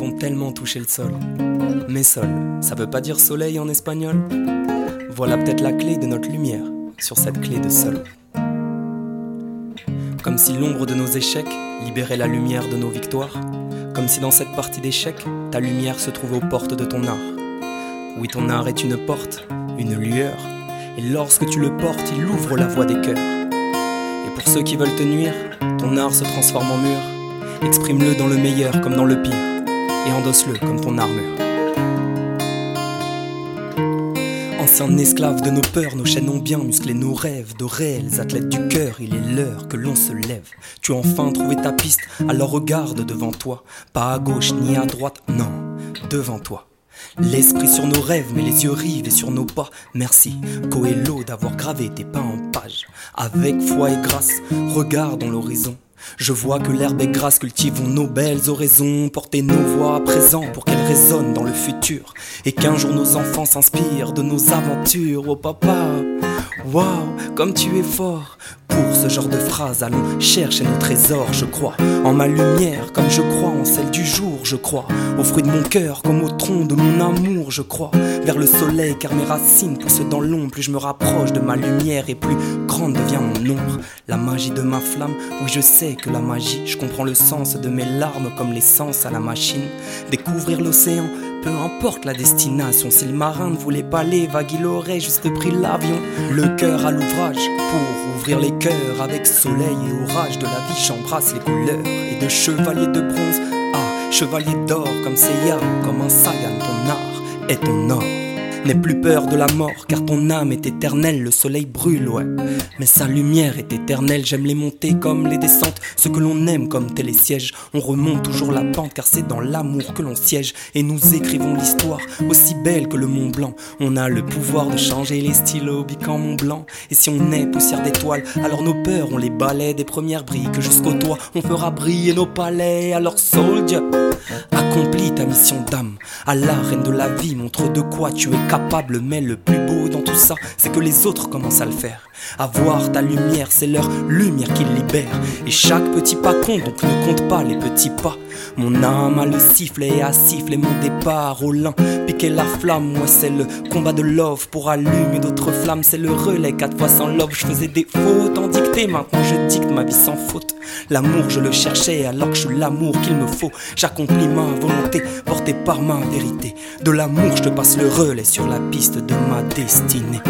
ont tellement touché le sol. Mais sol, ça veut pas dire soleil en espagnol? Voilà peut-être la clé de notre lumière sur cette clé de sol. Comme si l'ombre de nos échecs libérait la lumière de nos victoires. Comme si dans cette partie d'échecs, ta lumière se trouvait aux portes de ton art. Oui, ton art est une porte, une lueur. Et lorsque tu le portes, il ouvre la voie des cœurs. Et pour ceux qui veulent te nuire, ton art se transforme en mur. Exprime-le dans le meilleur comme dans le pire. Et endosse-le comme ton armure. Ancien esclave de nos peurs, nos chaînes ont bien musclé nos rêves de réels athlètes du cœur. Il est l'heure que l'on se lève. Tu as enfin trouvé ta piste, alors regarde devant toi. Pas à gauche ni à droite, non, devant toi. L'esprit sur nos rêves, mais les yeux rivés sur nos pas. Merci, Coelho, d'avoir gravé tes pas en page. Avec foi et grâce, regardons l'horizon. Je vois que l'herbe est grasse, cultivons nos belles oraisons, portez nos voix à présent pour qu'elles résonnent dans le futur, et qu'un jour nos enfants s'inspirent de nos aventures. Oh papa, waouh, comme tu es fort. Pour ce genre de phrases, allons chercher nos trésors, je crois. En ma lumière, comme je crois en celle du jour, je crois. Au fruit de mon cœur, comme au tronc de mon amour, je crois. Vers le soleil, car mes racines poussent dans l'ombre. Plus je me rapproche de ma lumière et plus grande devient mon ombre. La magie de ma flamme, oui, je sais que la magie, je comprends le sens de mes larmes comme l'essence à la machine. Découvrir l'océan, peu importe la destination. Si le marin ne voulait pas aller vague, il aurait juste pris l'avion. Le cœur à l'ouvrage pour ouvrir les cœurs avec soleil et orage de la vie. J'embrasse les couleurs et de chevalier de bronze à chevalier d'or comme Seiya, comme un Saiyan. Ton art est ton or. N'aie plus peur de la mort, car ton âme est éternelle, le soleil brûle, ouais. Mais sa lumière est éternelle, j'aime les montées comme les descentes, ce que l'on aime comme télésiège. On remonte toujours la pente, car c'est dans l'amour que l'on siège, et nous écrivons l'histoire, aussi belle que le Mont Blanc. On a le pouvoir de changer les stylos, bican Mont Blanc. Et si on est poussière d'étoiles, alors nos peurs, on les balaie des premières briques jusqu'au toit, on fera briller nos palais. Alors, soldier, accomplis ta mission d'âme. À la reine de la vie, montre de quoi tu es capable. Mais le plus beau dans tout ça, c'est que les autres commencent à le faire. Avoir ta lumière, c'est leur lumière qui libère. Et chaque petit pas compte, donc ne compte pas les petits pas. Mon âme a le sifflet et a sifflé mon départ au lin. Piquer la flamme, moi c'est le combat de love pour allumer d'autres flammes. C'est le relais, quatre fois sans love. Je faisais des fautes en dictée, maintenant je dicte ma vie sans faute. L'amour, je le cherchais alors que je suis l'amour qu'il me faut. J'accomplis ma volonté, portée par ma vérité. De l'amour, je te passe le relais sur la piste de ma destinée.